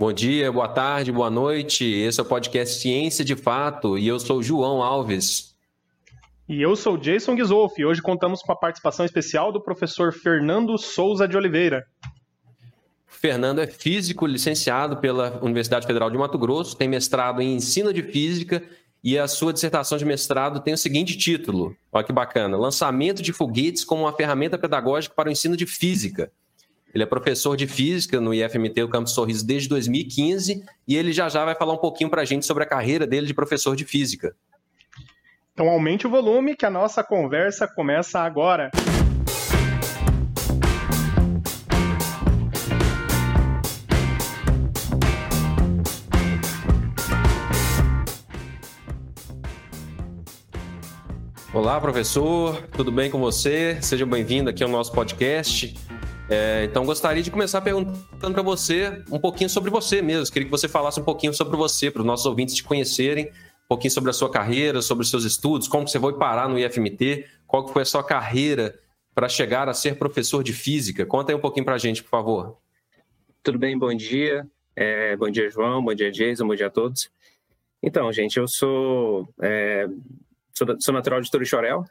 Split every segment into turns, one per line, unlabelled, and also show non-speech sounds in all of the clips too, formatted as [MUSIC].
Bom dia, boa tarde, boa noite. Esse é o podcast Ciência de Fato e eu sou João Alves.
E eu sou Jason Gisolf e hoje contamos com a participação especial do professor Fernando Souza de Oliveira.
Fernando é físico licenciado pela Universidade Federal de Mato Grosso, tem mestrado em ensino de física e a sua dissertação de mestrado tem o seguinte título: olha que bacana, Lançamento de foguetes como uma ferramenta pedagógica para o ensino de física. Ele é professor de física no IFMT, o Campus Sorriso, desde 2015, e ele já já vai falar um pouquinho para a gente sobre a carreira dele de professor de física.
Então aumente o volume que a nossa conversa começa agora.
Olá, professor, tudo bem com você? Seja bem-vindo aqui ao nosso podcast. É, então, gostaria de começar perguntando para você um pouquinho sobre você mesmo. Queria que você falasse um pouquinho sobre você, para os nossos ouvintes te conhecerem, um pouquinho sobre a sua carreira, sobre os seus estudos, como você foi parar no IFMT, qual foi a sua carreira para chegar a ser professor de física. Conta aí um pouquinho para a gente, por favor.
Tudo bem, bom dia. É, bom dia, João, bom dia, Jason, bom dia a todos. Então, gente, eu sou é, sou, sou natural de Torixorel,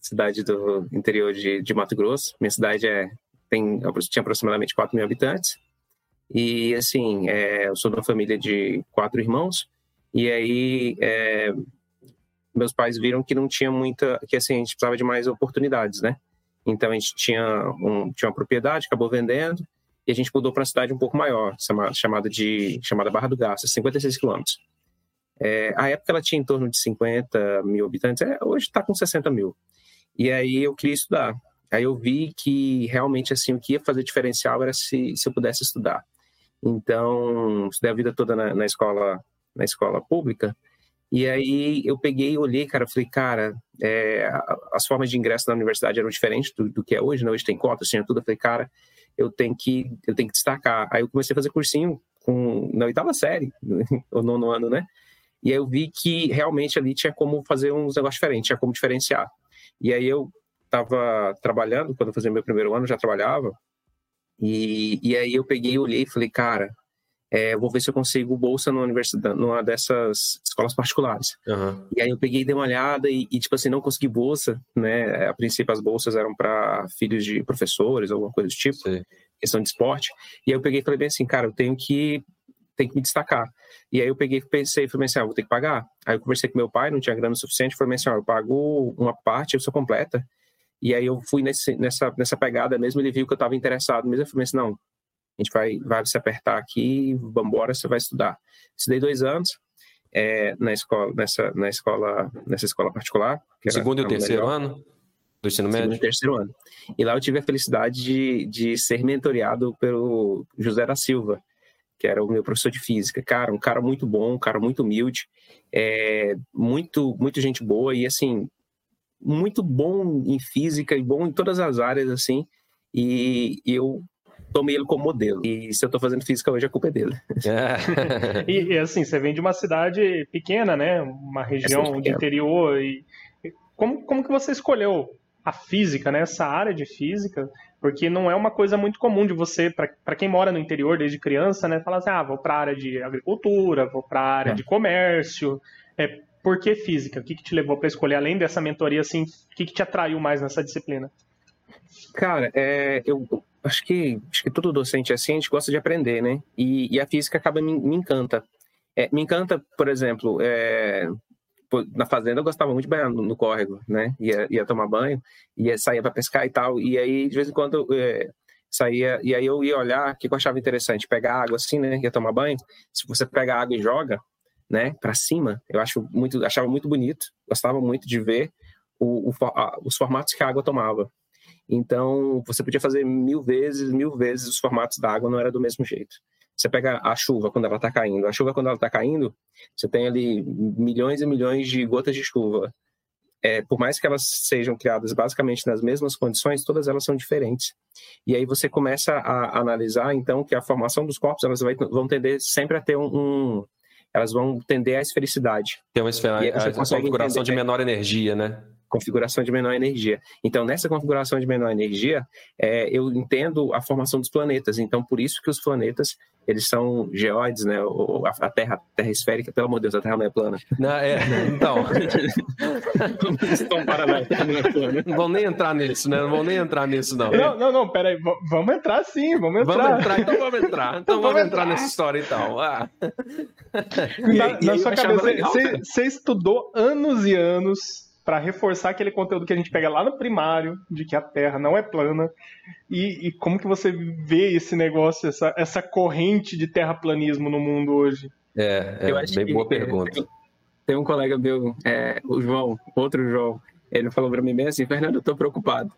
cidade do interior de, de Mato Grosso. Minha cidade é, tem, tinha aproximadamente 4 mil habitantes. E, assim, é, eu sou de uma família de quatro irmãos. E aí, é, meus pais viram que não tinha muita... Que, assim, a gente precisava de mais oportunidades, né? Então, a gente tinha, um, tinha uma propriedade, acabou vendendo. E a gente mudou para uma cidade um pouco maior, chamada, de, chamada Barra do Garça, 56 quilômetros. É, a época ela tinha em torno de 50 mil habitantes, é, hoje está com 60 mil. E aí eu queria estudar. Aí eu vi que realmente assim o que ia fazer diferencial era se, se eu pudesse estudar. Então, estudei a vida toda na, na escola na escola pública. E aí eu peguei, olhei, cara, falei, cara, é, as formas de ingresso na universidade eram diferentes do, do que é hoje, né? Hoje tem cotas, tinha tudo. Eu falei, cara, eu tenho que eu tenho que destacar. Aí eu comecei a fazer cursinho com na oitava série, [LAUGHS] ou nono ano, né? E aí eu vi que realmente ali tinha como fazer uns negócios diferentes, tinha como diferenciar. E aí eu estava trabalhando, quando eu fazia meu primeiro ano, já trabalhava. E, e aí eu peguei, olhei e falei, cara, é, vou ver se eu consigo bolsa numa universidade, numa dessas escolas particulares. Uhum. E aí eu peguei, dei uma olhada e, e, tipo assim, não consegui bolsa, né? A princípio as bolsas eram para filhos de professores, alguma coisa do tipo, Sim. questão de esporte. E aí eu peguei e falei bem assim, cara, eu tenho que tem que me destacar. E aí eu peguei pensei, falei assim, ah, vou ter que pagar. Aí eu conversei com meu pai, não tinha grana suficiente, falei assim, ah, eu pago uma parte, eu sou completa. E aí eu fui nesse, nessa, nessa pegada mesmo, ele viu que eu estava interessado, mas eu falei assim, não, a gente vai, vai se apertar aqui, vamos embora, você vai estudar. Estudei dois anos é, na escola, nessa, na escola, nessa escola particular.
Segundo e terceiro melhor. ano do ensino médio? Segundo
e terceiro ano. E lá eu tive a felicidade de, de ser mentoreado pelo José da Silva, que era o meu professor de física. Cara, um cara muito bom, um cara muito humilde, é, muito, muito gente boa e, assim, muito bom em física e bom em todas as áreas, assim. E, eu tomei ele como modelo. E se eu estou fazendo física hoje, a culpa é dele.
É. [LAUGHS] e, e, assim, você vem de uma cidade pequena, né? Uma região de interior. E como, como que você escolheu a física, né? Essa área de física? Porque não é uma coisa muito comum de você, para quem mora no interior desde criança, né, falar assim: ah, vou para a área de agricultura, vou para a área é. de comércio. É, por que física? O que, que te levou para escolher, além dessa mentoria, assim, o que, que te atraiu mais nessa disciplina?
Cara, é, eu acho que, acho que todo docente é assim, a gente gosta de aprender, né? E, e a física acaba me, me encanta. É, me encanta, por exemplo, é, na fazenda eu gostava muito de banhar no, no córrego, né? Ia, ia tomar banho, ia sair para pescar e tal. E aí, de vez em quando, é, saía, e aí eu ia olhar, o que eu achava interessante, pegar água assim, né? Ia tomar banho. Se você pega água e joga, né, para cima, eu acho muito, achava muito bonito, gostava muito de ver o, o, a, os formatos que a água tomava. Então, você podia fazer mil vezes, mil vezes os formatos da água, não era do mesmo jeito. Você pega a chuva quando ela está caindo. A chuva, quando ela está caindo, você tem ali milhões e milhões de gotas de chuva. É, por mais que elas sejam criadas basicamente nas mesmas condições, todas elas são diferentes. E aí você começa a analisar, então, que a formação dos corpos elas vão tender sempre a ter um, um elas vão tender à esfericidade.
Tem uma esfera, a, a configuração de menor energia, né?
Configuração de menor energia. Então, nessa configuração de menor energia, é, eu entendo a formação dos planetas. Então, por isso que os planetas eles são geóides, né? A Terra, a Terra esférica, pelo amor de Deus, a Terra não é plana.
Não, é, então.
Estão paranaenses, não é.
Não vão nem entrar nisso, né? Não vão nem entrar nisso, não.
Não, não, não, peraí. Vamos entrar sim, vamos entrar.
Vamos entrar, então vamos entrar. Então vamos, vamos entrar, entrar nessa história, então. Ah.
Na, na sua cabeça, você estudou anos e anos para reforçar aquele conteúdo que a gente pega lá no primário, de que a Terra não é plana, e, e como que você vê esse negócio, essa, essa corrente de terraplanismo no mundo hoje?
É, é Eu acho bem que, boa pergunta.
Tem, tem, um colega meu, é, o João, outro João, ele falou para mim bem assim, Fernando, eu tô preocupado.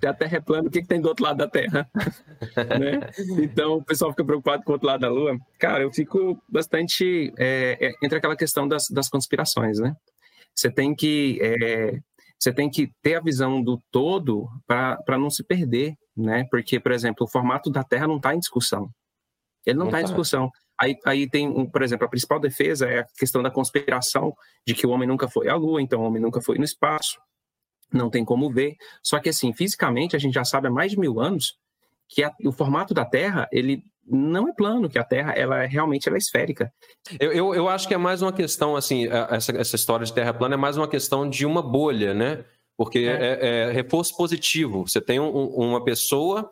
Se a Terra é plana, o que, que tem do outro lado da Terra? [LAUGHS] né? Então, o pessoal fica preocupado com o outro lado da Lua. Cara, eu fico bastante é, é, entre aquela questão das, das conspirações, né? Você tem que é, você tem que ter a visão do todo para não se perder, né? Porque, por exemplo, o formato da Terra não está em discussão. Ele não está em discussão. Aí, aí tem, um, por exemplo, a principal defesa é a questão da conspiração de que o homem nunca foi à Lua, então o homem nunca foi no espaço, não tem como ver. Só que, assim, fisicamente, a gente já sabe há mais de mil anos que a, o formato da Terra, ele não é plano, que a Terra ela é, realmente ela é esférica.
Eu, eu, eu, acho que é mais uma questão, assim, essa, essa história de Terra plana é mais uma questão de uma bolha, né? Porque é, é, é reforço positivo. Você tem um, uma pessoa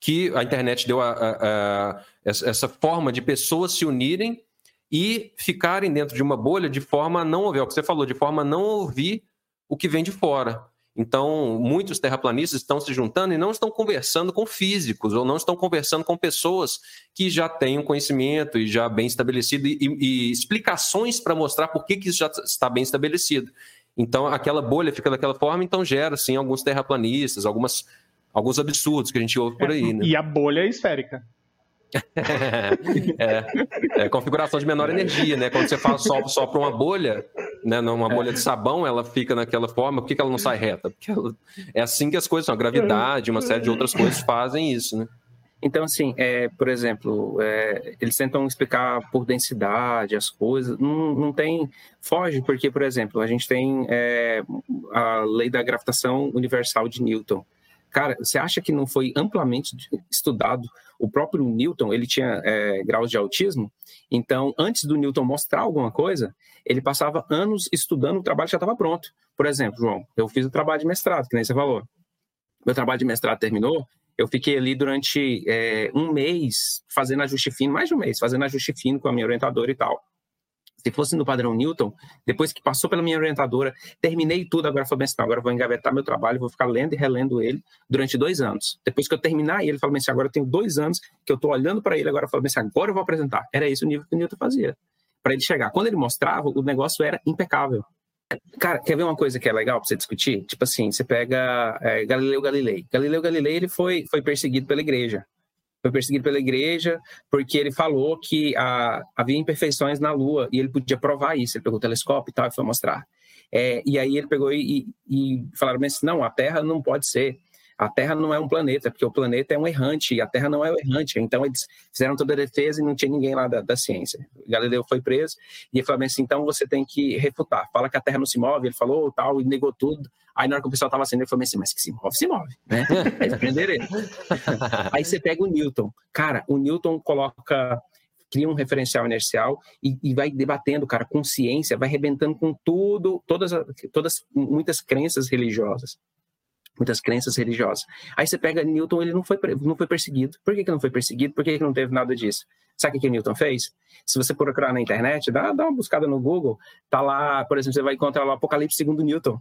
que a internet deu a, a, a, essa forma de pessoas se unirem e ficarem dentro de uma bolha de forma a não ouvir, é o que você falou, de forma a não ouvir o que vem de fora. Então, muitos terraplanistas estão se juntando e não estão conversando com físicos, ou não estão conversando com pessoas que já têm um conhecimento e já bem estabelecido, e, e explicações para mostrar por que, que isso já está bem estabelecido. Então, aquela bolha fica daquela forma, então gera, sim, alguns terraplanistas, algumas, alguns absurdos que a gente ouve por aí. Né?
E a bolha é esférica.
É, é, configuração de menor energia, né? Quando você faz só, só para uma bolha, né, numa bolha de sabão, ela fica naquela forma. Por que, que ela não sai reta? Porque ela... é assim que as coisas são. A gravidade, uma série de outras coisas fazem isso, né?
Então, assim, é, por exemplo, é, eles tentam explicar por densidade as coisas, não, não tem. Foge, porque, por exemplo, a gente tem é, a lei da gravitação universal de Newton. Cara, você acha que não foi amplamente estudado? O próprio Newton, ele tinha é, graus de autismo, então, antes do Newton mostrar alguma coisa, ele passava anos estudando o trabalho que já estava pronto. Por exemplo, João, eu fiz o trabalho de mestrado, que nem você falou. Meu trabalho de mestrado terminou, eu fiquei ali durante é, um mês fazendo ajuste fino, mais de um mês, fazendo ajuste fino com a minha orientadora e tal. Se fosse no padrão Newton, depois que passou pela minha orientadora, terminei tudo, agora falei assim, agora vou engavetar meu trabalho, vou ficar lendo e relendo ele durante dois anos. Depois que eu terminar ele, falei assim, agora eu tenho dois anos que eu estou olhando para ele, agora falei assim, agora eu vou apresentar. Era isso o nível que o Newton fazia. Para ele chegar. Quando ele mostrava, o negócio era impecável. Cara, quer ver uma coisa que é legal para você discutir? Tipo assim, você pega é, Galileu Galilei. Galileu Galilei ele foi, foi perseguido pela igreja foi perseguido pela igreja porque ele falou que a, havia imperfeições na Lua e ele podia provar isso. Ele pegou o telescópio e tal e foi mostrar. É, e aí ele pegou e, e falaram assim, não, a Terra não pode ser. A Terra não é um planeta, porque o planeta é um errante e a Terra não é um errante. Então eles fizeram toda a defesa e não tinha ninguém lá da, da ciência. Galileu foi preso e ele falou assim: então você tem que refutar. Fala que a Terra não se move. Ele falou tal e negou tudo. Aí na hora que o pessoal estava sendo, ele falou assim: mas que se move, se move. Né? [LAUGHS] Prenderam ele. [LAUGHS] Aí você pega o Newton. Cara, o Newton coloca cria um referencial inercial e, e, vai debatendo, cara, com ciência, vai arrebentando com tudo, todas, todas muitas crenças religiosas muitas crenças religiosas. Aí você pega Newton, ele não foi, não foi perseguido. Por que, que não foi perseguido? Por que, que não teve nada disso? Sabe o que, que Newton fez? Se você procurar na internet, dá, dá uma buscada no Google, tá lá, por exemplo, você vai encontrar lá o Apocalipse segundo Newton.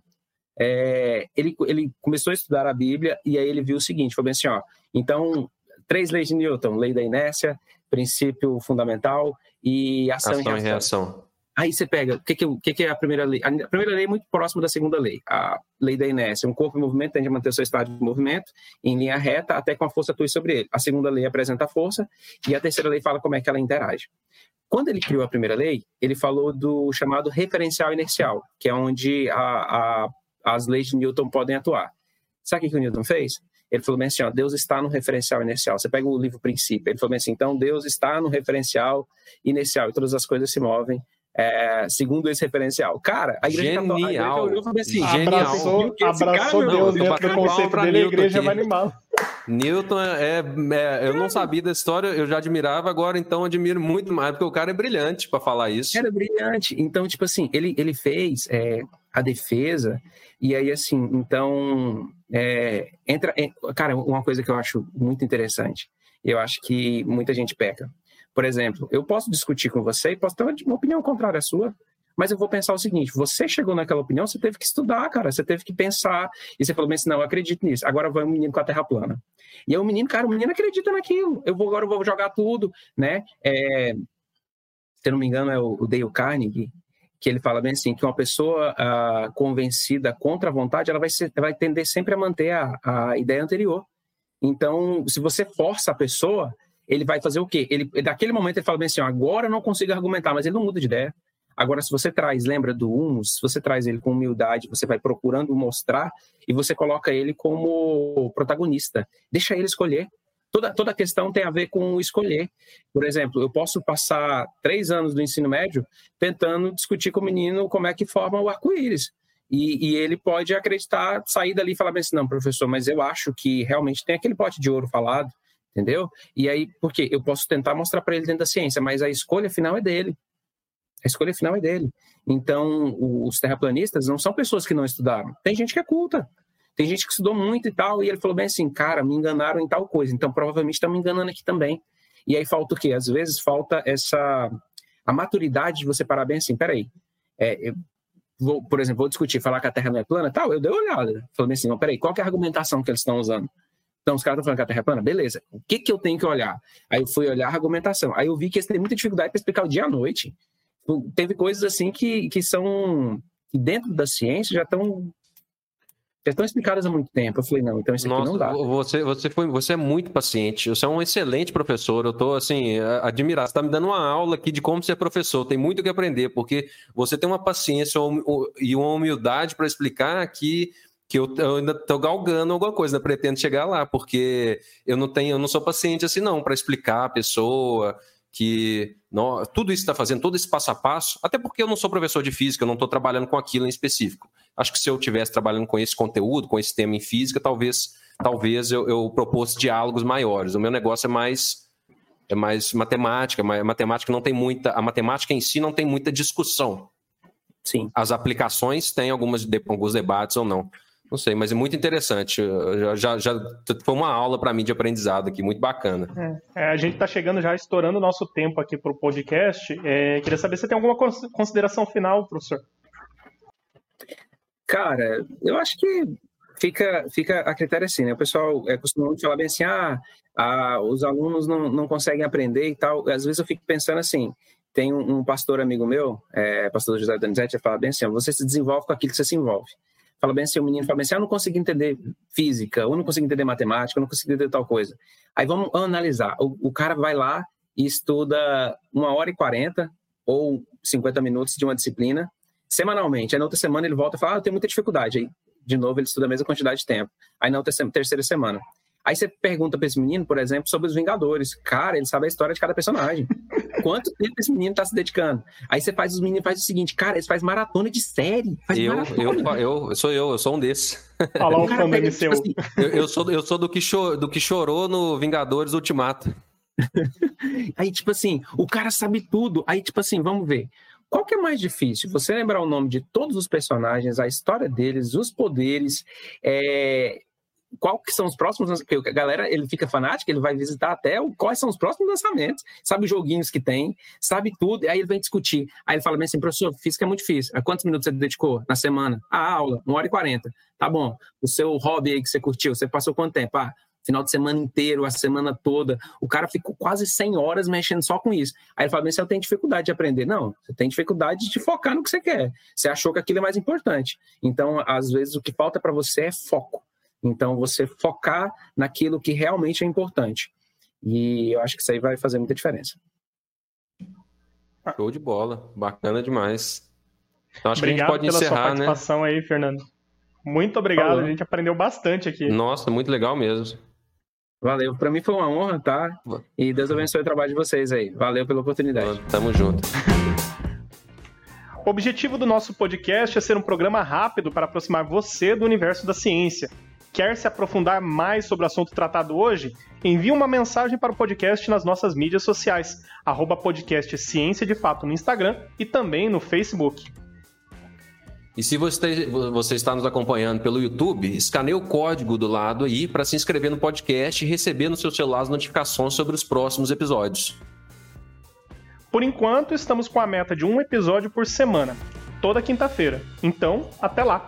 É, ele, ele começou a estudar a Bíblia e aí ele viu o seguinte, foi bem assim, ó, então, três leis de Newton, lei da inércia, princípio fundamental e ação,
ação e reação. E reação.
Aí você pega, o que, que, o que, que é a primeira lei? A primeira lei é muito próxima da segunda lei, a lei da inércia. Um corpo em movimento tende a manter o seu estado de movimento em linha reta até com a força atue sobre ele. A segunda lei apresenta a força e a terceira lei fala como é que ela interage. Quando ele criou a primeira lei, ele falou do chamado referencial inercial, que é onde a, a, as leis de Newton podem atuar. Sabe o que o Newton fez? Ele falou bem assim, ó, Deus está no referencial inercial. Você pega o livro Princípio, ele falou bem assim, então Deus está no referencial inercial e todas as coisas se movem é, segundo esse referencial. Cara, a igreja
Genial.
católica a igreja olhou e assim,
Genial.
abraçou, abraçou
cara,
Deus dentro do
batendo
conceito dele, a
Newton
igreja
aqui.
vai animar.
Newton é, é- Eu não sabia da história, eu já admirava, agora então admiro muito mais, porque o cara é brilhante pra falar isso.
Era brilhante. Então, tipo assim, ele, ele fez é, a defesa, e aí, assim, então, é, entra. é, cara, uma coisa que eu acho muito interessante, eu acho que muita gente peca. Por exemplo, eu posso discutir com você e posso ter uma, opinião contrária à sua, mas eu vou pensar o seguinte: você chegou naquela opinião, você teve que estudar, cara, você teve que pensar, e você falou bem assim: não, eu acredito nisso. Agora vai um menino com a terra plana. E aí o menino, cara, o menino acredita naquilo. Eu vou agora eu vou jogar tudo, né? É, se eu não me engano, é o, o Dale Carnegie, que ele fala bem assim, que uma pessoa ah, convencida contra a vontade, ela vai, ser, vai tender sempre a manter a, a ideia anterior. Então, se você força a pessoa, ele vai fazer o quê? Ele, daquele momento ele fala bem assim, agora eu não consigo argumentar, mas ele não muda de ideia. Agora, se você traz, lembra do humus, se você traz ele com humildade, você vai procurando mostrar e você coloca ele como protagonista. Deixa ele escolher. Toda, toda questão tem a ver com escolher. Por exemplo, eu posso passar três anos do ensino médio tentando discutir com o menino como é que forma o arco-íris. E, e ele pode acreditar, sair dali e falar bem assim, não, professor, mas eu acho que realmente tem aquele pote de ouro falado, entendeu? E aí, por quê? Eu posso tentar mostrar para ele dentro da ciência, mas a escolha final é dele. A escolha final é dele. Então, os terraplanistas não são pessoas que não estudaram. Tem gente que é culta. Tem gente que estudou muito e tal, e ele falou bem assim, cara, me enganaram em tal coisa, então provavelmente estão me enganando aqui também. E aí falta o quê? Às vezes falta essa a maturidade de você parar bem assim, peraí, é, eu vou, por exemplo, vou discutir, falar que a Terra não é plana, tal, eu dei uma olhada, falei assim, não, peraí, qual é a argumentação que eles estão usando? Então, os caras estão falando que a Terra é plana, beleza, o que que eu tenho que olhar? Aí eu fui olhar a argumentação, aí eu vi que eles têm muita dificuldade para explicar o dia à noite. Teve coisas assim que, que são, que dentro da ciência já estão já estão explicadas há muito tempo. Eu falei, não, então isso aqui
Nossa,
não dá.
Você, você, foi, você é muito paciente. Você é um excelente professor. Eu estou assim, admirado. Você está me dando uma aula aqui de como ser professor. Tem muito o que aprender, porque você tem uma paciência e uma humildade para explicar que, que eu, eu ainda estou galgando alguma coisa, ainda pretendo chegar lá, porque eu não tenho, eu não sou paciente assim, não, para explicar a pessoa que não, tudo isso está fazendo, todo esse passo a passo, até porque eu não sou professor de física, eu não estou trabalhando com aquilo em específico. Acho que se eu estivesse trabalhando com esse conteúdo, com esse tema em física, talvez, talvez eu, eu propôs diálogos maiores. O meu negócio é mais é mais matemática, mas matemática não tem muita, a matemática em si não tem muita discussão.
Sim.
As aplicações têm algumas alguns debates ou não. Não sei, mas é muito interessante. Já, já, já foi uma aula para mim de aprendizado aqui, muito bacana.
É, a gente está chegando já, estourando o nosso tempo aqui para o podcast. É, queria saber se tem alguma consideração final, professor.
Cara, eu acho que fica, fica a critério assim, né? O pessoal é costuma falar bem assim, ah, ah, os alunos não, não conseguem aprender e tal. Às vezes eu fico pensando assim, tem um, um pastor amigo meu, é, pastor José Donizete, ele fala bem assim, você se desenvolve com aquilo que você se envolve fala bem assim, o menino fala bem assim, ah, eu não consigo entender física, eu não consigo entender matemática, eu não consigo entender tal coisa. Aí vamos analisar. O, o cara vai lá e estuda uma hora e quarenta ou 50 minutos de uma disciplina semanalmente. Aí na outra semana ele volta e fala, ah, eu tenho muita dificuldade. Aí, de novo, ele estuda a mesma quantidade de tempo. Aí na outra, terceira semana. Aí você pergunta para esse menino, por exemplo, sobre os Vingadores. Cara, ele sabe a história de cada personagem. Quanto tempo esse menino está se dedicando? Aí você faz os meninos faz o seguinte, cara, eles fazem maratona de série.
Eu, eu, eu, sou eu, eu sou um desses.
Olha lá o fã do
tipo assim, eu, eu, sou, eu sou do que, chorou, do que chorou no Vingadores Ultimato. [LAUGHS]
Aí, tipo assim, o cara sabe tudo. Aí, tipo assim, vamos ver. Qual que é mais difícil? Você lembrar o nome de todos os personagens, a história deles, os poderes, é, qual que são os próximos, porque a galera, ele fica fanático, ele vai visitar até o, quais são os próximos lançamentos, sabe os joguinhos que tem, sabe tudo, aí ele vem discutir. Aí ele fala bem assim, professor, física é muito difícil. Quantos minutos você dedicou na semana? A aula, uma hora e quarenta. Tá bom. O seu hobby aí que você curtiu, você passou quanto tempo? Ah, final de semana inteiro, a semana toda. O cara ficou quase 100 horas mexendo só com isso. Aí ele fala, mas você tem dificuldade de aprender. Não, você tem dificuldade de focar no que você quer. Você achou que aquilo é mais importante. Então, às vezes, o que falta para você é foco. Então, você focar naquilo que realmente é importante. E eu acho que isso aí vai fazer muita diferença.
Show de bola. Bacana demais.
Então, acho obrigado que a gente pode pela encerrar, sua né? participação né? aí, Fernando. Muito obrigado, Falou. a gente aprendeu bastante aqui.
Nossa, muito legal mesmo.
Valeu, para mim foi uma honra, tá? E Deus abençoe o trabalho de vocês aí. Valeu pela oportunidade.
Tamo junto.
O objetivo do nosso podcast é ser um programa rápido para aproximar você do universo da ciência. Quer se aprofundar mais sobre o assunto tratado hoje? Envie uma mensagem para o podcast nas nossas mídias sociais, arroba podcast Ciência de Fato no Instagram e também no Facebook.
E se você, você está nos acompanhando pelo YouTube, escaneie o código do lado aí para se inscrever no podcast e receber no seu celular as notificações sobre os próximos episódios.
Por enquanto, estamos com a meta de um episódio por semana, toda quinta-feira. Então, até lá!